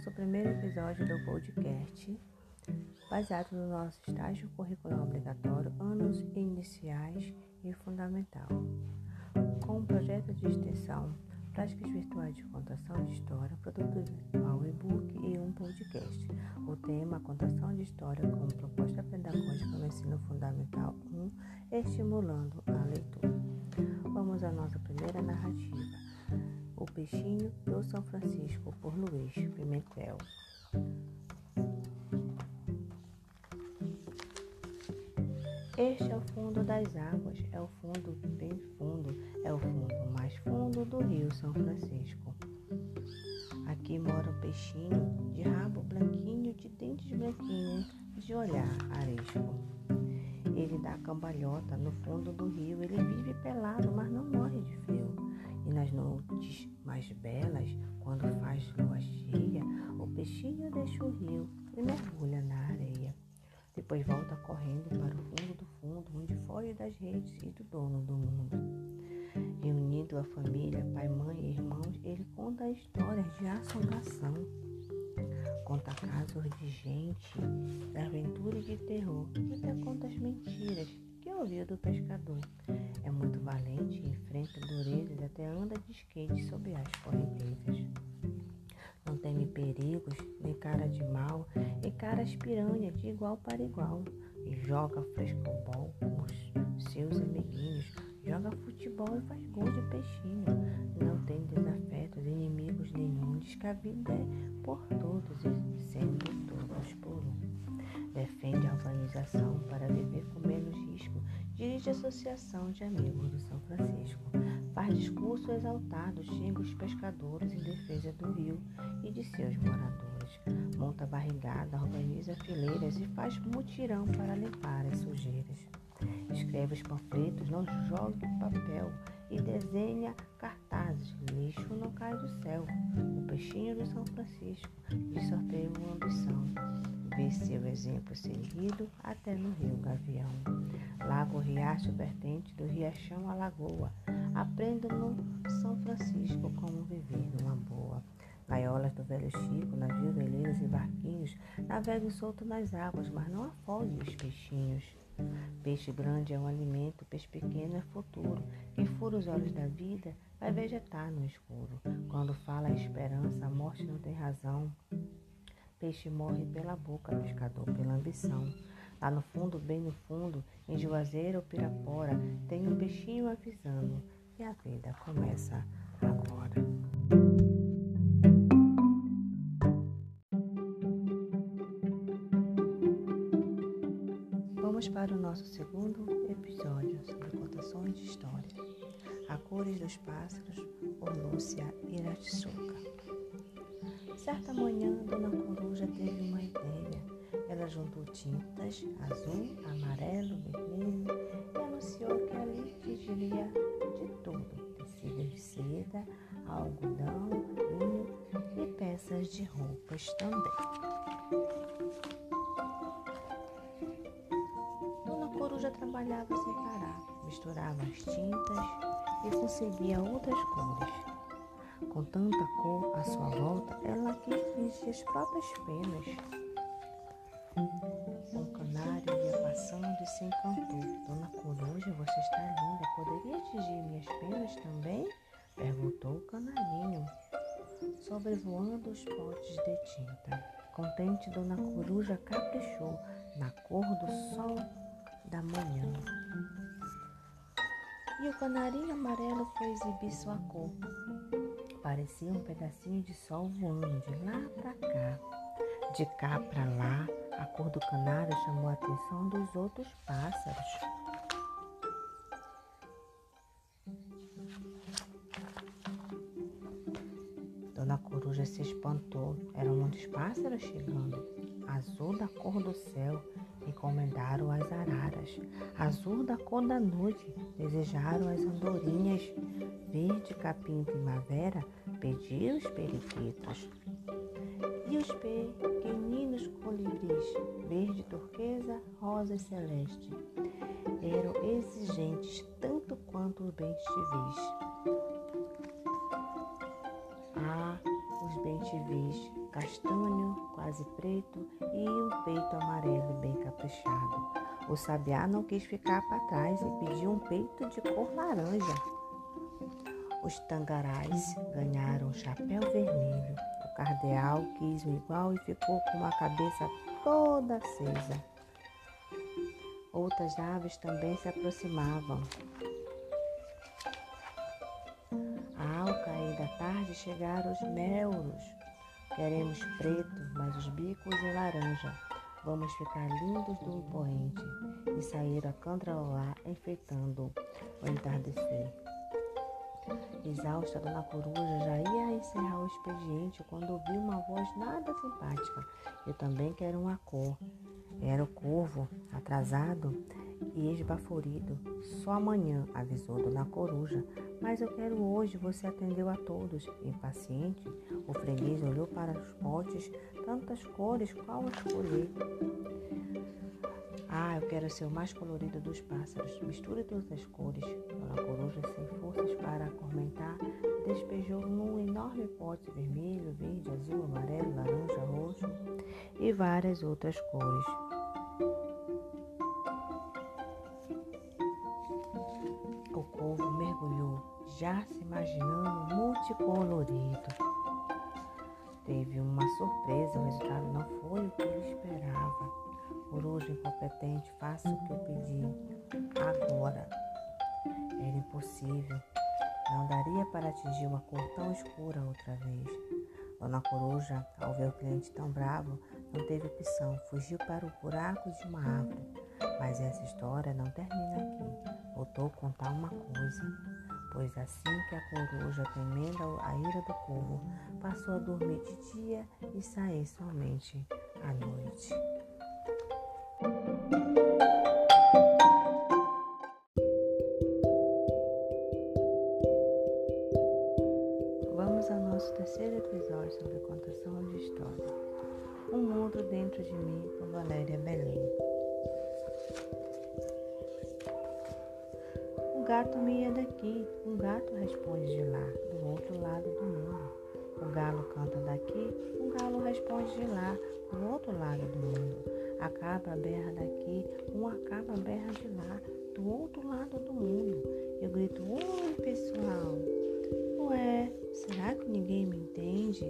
nosso primeiro episódio do podcast, baseado no nosso estágio curricular obrigatório, anos iniciais e fundamental, com um projeto de extensão, práticas virtuais de contação de história, produto virtual e-book e um podcast. O tema Contação de História como proposta pedagógica no ensino fundamental 1, estimulando a leitura. Vamos à nossa primeira narrativa. O Peixinho do São Francisco, por Luiz Pimentel. Este é o fundo das águas, é o fundo bem fundo, é o fundo mais fundo do rio São Francisco. Aqui mora o peixinho de rabo branquinho, de dentes branquinhos, de olhar aresco. Ele dá cambalhota no fundo do rio, ele vive pelado, mas não morre de frio. E nas noites mais belas, quando faz lua cheia, o peixinho deixa o rio e mergulha na areia. Depois volta correndo para o fundo do fundo, onde foge das redes e do dono do mundo. Reunindo a família, pai, mãe e irmãos, ele conta histórias de assombração. Conta casos de gente, de aventura e de terror, e até conta as mentiras ouviu do pescador. É muito valente, enfrenta durezas, até anda de skate sob as correntezas. Não teme perigos, nem cara de mal, encara as piranhas de igual para igual. E joga frescobol com os seus amiguinhos, joga futebol e faz gol de peixinho. Não tem desafetos, inimigos diz que a vida é por todos e sendo todos por um. Defende a organização para viver com menos risco, dirige a Associação de Amigos do São Francisco. Faz discurso exaltado, xinga os pescadores em defesa do rio e de seus moradores. Monta barrigada, organiza fileiras e faz mutirão para limpar as sujeiras. Escreve os panfletos, não jogue papel e desenha cartazes. Lixo não cai do céu. O peixinho do São Francisco lhe sorteia uma ambição. Vê seu exemplo seguido até no rio Gavião. Lago Riacho, vertente do Riachão à Lagoa. Aprenda no São Francisco como viver numa boa. Gaiolas do velho Chico, navios, veleiros e barquinhos navegam solto nas águas, mas não afogue os peixinhos. Peixe grande é um alimento, peixe pequeno é futuro. Quem fura os olhos da vida vai vegetar no escuro. Quando fala a esperança, a morte não tem razão. Peixe morre pela boca, pescador pela ambição. Lá no fundo, bem no fundo, em Juazeiro ou Pirapora, tem um peixinho avisando que a vida começa segundo episódio sobre contações de história. A Cores dos Pássaros, por Lúcia Iratsuka. Certa manhã, Dona Coruja teve uma ideia. Ela juntou tintas azul, amarelo, vermelho e anunciou que ali fingiria de tudo: tecido de seda, algodão, vinho e peças de roupas também. Coruja trabalhava sem parar, misturava as tintas e conseguia outras cores. Com tanta cor à sua volta, ela quis fingir as próprias penas. Um canário ia passando e se encantou. Dona Coruja, você está linda. Poderia tingir minhas penas também? Perguntou o canarinho, sobrevoando os potes de tinta. Contente, Dona Coruja caprichou na cor do sol da manhã. E o canarinho amarelo foi exibir sua cor. Parecia um pedacinho de sol voando de lá para cá. De cá para lá, a cor do canário chamou a atenção dos outros pássaros. Dona Coruja se espantou. Eram muitos pássaros chegando. Azul da cor do céu, encomendaram as araras. Azul da cor da noite, desejaram as andorinhas. Verde capim primavera, pediu os periquitos. E os pequeninos colibris, verde turquesa, rosa e celeste, eram exigentes tanto quanto os bem civis. Ah, os bem-te-vis, castanho, quase preto, e um peito amarelo bem caprichado. O sabiá não quis ficar para trás e pediu um peito de cor laranja. Os tangarais ganharam um chapéu vermelho. O cardeal quis um igual e ficou com a cabeça toda acesa. Outras aves também se aproximavam. Ao cair da tarde chegaram os melros. Queremos preto, mas os bicos em laranja. Vamos ficar lindos do impoente. E saíram a cantarolar, enfeitando o entardecer. Exausta, Dona Coruja já ia encerrar o expediente quando ouviu uma voz nada simpática. Eu também quero uma cor. Era o corvo, atrasado e esbaforido. Só amanhã, avisou Dona Coruja. Mas eu quero hoje, você atendeu a todos. Impaciente, o freguês olhou para os potes, tantas cores, qual escolher? Ah, eu quero ser o mais colorido dos pássaros. Misture todas as cores. Dona Coruja, sem forças para comentar, despejou num enorme pote vermelho, verde, azul, amarelo, laranja, roxo e várias outras cores. Já se imaginando multicolorido. Teve uma surpresa, o resultado não foi o que ele esperava. Coruja incompetente, faça o que eu pedi. Agora. Era impossível. Não daria para atingir uma cor tão escura outra vez. Dona Coruja, ao ver o cliente tão bravo, não teve opção, fugiu para o buraco de uma árvore. Mas essa história não termina aqui. Voltou contar uma coisa. Pois assim que a coruja, temendo a ira do povo, passou a dormir de dia e sair somente à noite. Vamos ao nosso terceiro episódio sobre contação de história. Um mundo dentro de mim, com Valéria Belém. Gato mia daqui, um gato responde de lá, do outro lado do mundo. O galo canta daqui, um galo responde de lá, do outro lado do mundo. A cabra berra daqui, uma cabra berra de lá, do outro lado do mundo. Eu grito: Oi, pessoal! Ué, será que ninguém me entende?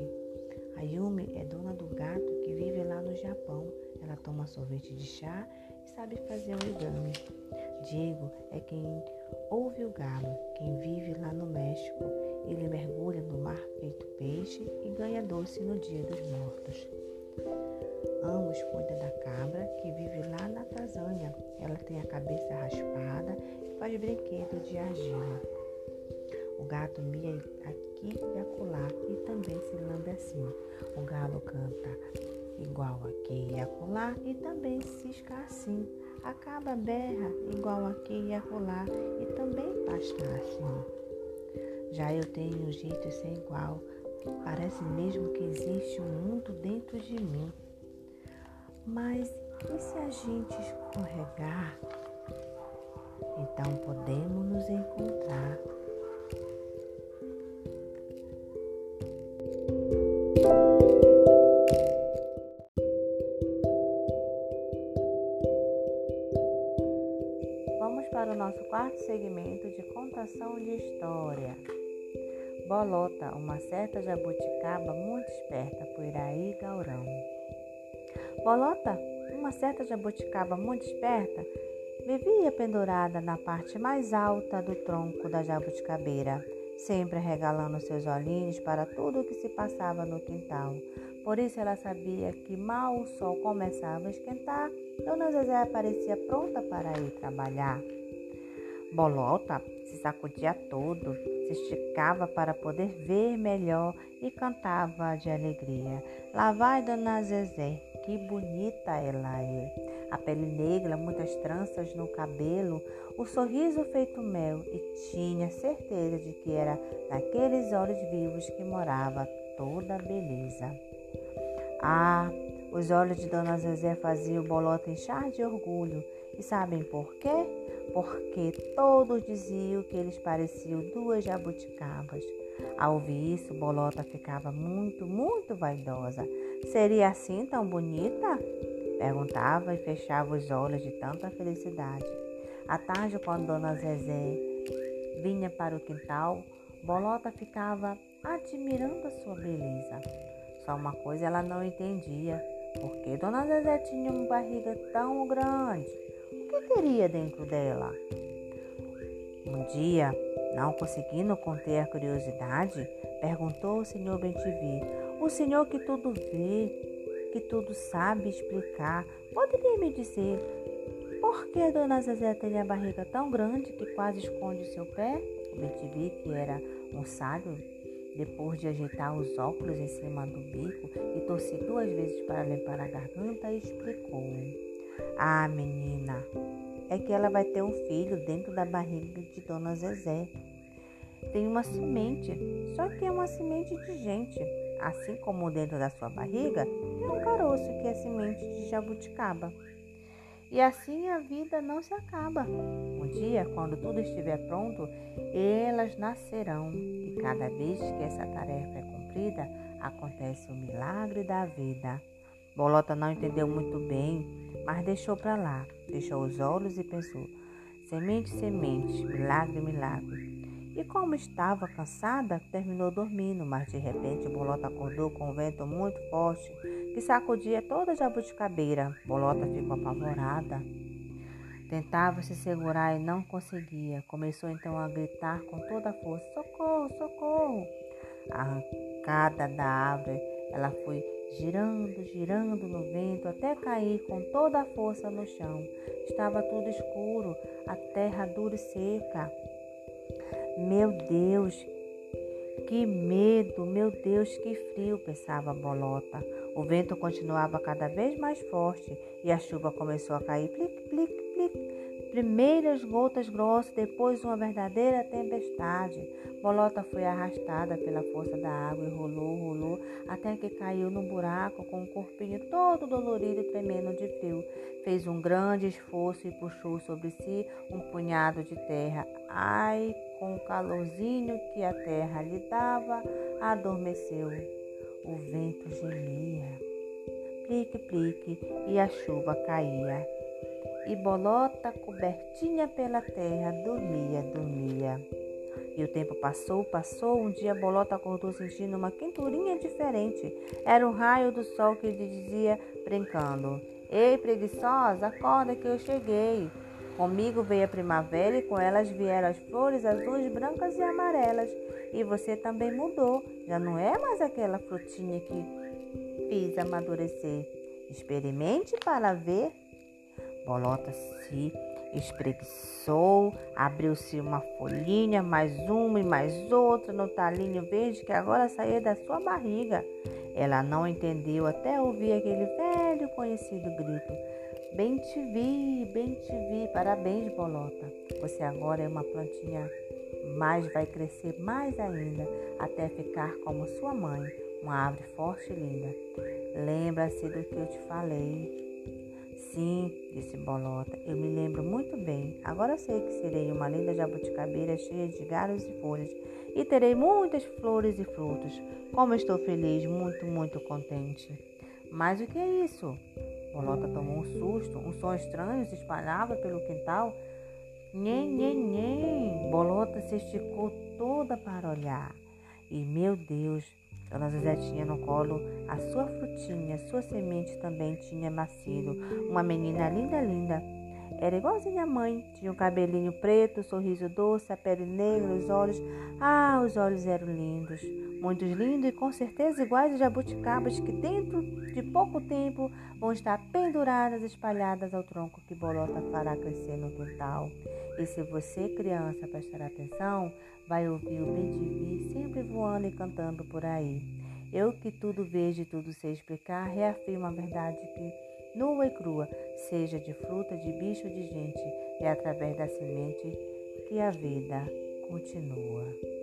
A Yumi é dona do gato que vive lá no Japão. Ela toma sorvete de chá e sabe fazer origami. Diego é quem ouve o galo, quem vive lá no México. Ele mergulha no mar feito peixe e ganha doce no dia dos mortos. Amos cuida da cabra que vive lá na Tanzânia. Ela tem a cabeça raspada e faz brinquedo de argila. O gato mia aqui e acolá e também se lambe assim. O galo canta igual aqui e acolá e também cisca assim. A berra igual aqui e acolá e também pasta assim. Já eu tenho um jeito sem igual. Parece mesmo que existe um mundo dentro de mim. Mas e se a gente escorregar? Então podemos nos encontrar. Segmento de contação de história. Bolota, uma certa jabuticaba muito esperta, Puiraí Gaurão. Bolota, uma certa jabuticaba muito esperta, vivia pendurada na parte mais alta do tronco da jabuticabeira, sempre regalando seus olhinhos para tudo o que se passava no quintal. Por isso ela sabia que mal o sol começava a esquentar, Dona Zezé aparecia pronta para ir trabalhar. Bolota se sacudia todo, se esticava para poder ver melhor e cantava de alegria. Lá vai Dona Zezé, que bonita ela é. A pele negra, muitas tranças no cabelo, o sorriso feito mel e tinha certeza de que era naqueles olhos vivos que morava toda a beleza. Ah, os olhos de Dona Zezé faziam bolota inchar de orgulho. E sabem por quê? Porque todos diziam que eles pareciam duas jabuticabas. Ao ouvir isso, Bolota ficava muito, muito vaidosa. Seria assim tão bonita? Perguntava e fechava os olhos de tanta felicidade. À tarde, quando Dona Zezé vinha para o quintal, Bolota ficava admirando a sua beleza. Só uma coisa ela não entendia: por que Dona Zezé tinha uma barriga tão grande? Teria dentro dela? Um dia, não conseguindo conter a curiosidade, perguntou ao senhor Bentivi: O senhor que tudo vê, que tudo sabe explicar, poderia me dizer por que Dona Zezé tem a barriga tão grande que quase esconde o seu pé? O que era um sábio, depois de ajeitar os óculos em cima do bico e torcer duas vezes para limpar a garganta, explicou: Ah, menina, é que ela vai ter um filho dentro da barriga de Dona Zezé. Tem uma semente, só que é uma semente de gente. Assim como dentro da sua barriga tem um caroço que é semente de jabuticaba. E assim a vida não se acaba. Um dia, quando tudo estiver pronto, elas nascerão. E cada vez que essa tarefa é cumprida, acontece o milagre da vida. Bolota não entendeu muito bem, mas deixou para lá, deixou os olhos e pensou: semente, semente, milagre, milagre. E como estava cansada, terminou dormindo, mas de repente Bolota acordou com um vento muito forte que sacudia toda a jabuticabeira. Bolota ficou apavorada. Tentava se segurar e não conseguia. Começou então a gritar com toda a força: Socorro, socorro! Arrancada da árvore, ela foi girando, girando no vento até cair com toda a força no chão. Estava tudo escuro, a terra dura e seca. Meu Deus, que medo, meu Deus, que frio, pensava Bolota. O vento continuava cada vez mais forte e a chuva começou a cair, plic, plic. Primeiras gotas grossas, depois uma verdadeira tempestade. Bolota foi arrastada pela força da água e rolou, rolou, até que caiu num buraco com o corpinho todo dolorido e tremendo de frio. Fez um grande esforço e puxou sobre si um punhado de terra. Ai, com o calorzinho que a terra lhe dava, adormeceu. O vento gemia, plique, plique, e a chuva caía e Bolota, cobertinha pela terra, dormia, dormia. E o tempo passou, passou. Um dia Bolota acordou sentindo uma quenturinha diferente. Era um raio do sol que lhe dizia, brincando: Ei, preguiçosa, acorda que eu cheguei. Comigo veio a primavera e com elas vieram as flores azuis, brancas e amarelas. E você também mudou. Já não é mais aquela frutinha que fiz amadurecer. Experimente para ver Bolota se espreguiçou, abriu-se uma folhinha, mais uma e mais outra no talinho verde que agora saía da sua barriga. Ela não entendeu até ouvir aquele velho conhecido grito. Bem te vi, bem te vi. Parabéns, Bolota. Você agora é uma plantinha, mas vai crescer mais ainda até ficar como sua mãe, uma árvore forte e linda. Lembra-se do que eu te falei. Sim, disse Bolota, eu me lembro muito bem. Agora sei que serei uma linda jabuticabeira cheia de galhos e folhas e terei muitas flores e frutos. Como estou feliz, muito, muito contente. Mas o que é isso? Bolota tomou um susto. Um som estranho se espalhava pelo quintal. Nhen, nhen, nhen. Bolota se esticou toda para olhar. E, meu Deus, Dona Zezé tinha no colo a sua frutinha, sua semente também tinha nascido. Uma menina linda, linda. Era igualzinha à mãe. Tinha um cabelinho preto, sorriso doce, a pele negra, os olhos. Ah, os olhos eram lindos. Muito lindos e com certeza iguais a jabuticabas que dentro de pouco tempo vão estar penduradas, espalhadas ao tronco que Bolota fará crescer no quintal. E se você, criança, prestar atenção, vai ouvir o bem sempre voando e cantando por aí. Eu que tudo vejo e tudo sei explicar, reafirmo a verdade que, nua e crua, seja de fruta, de bicho, de gente, é através da semente que a vida continua.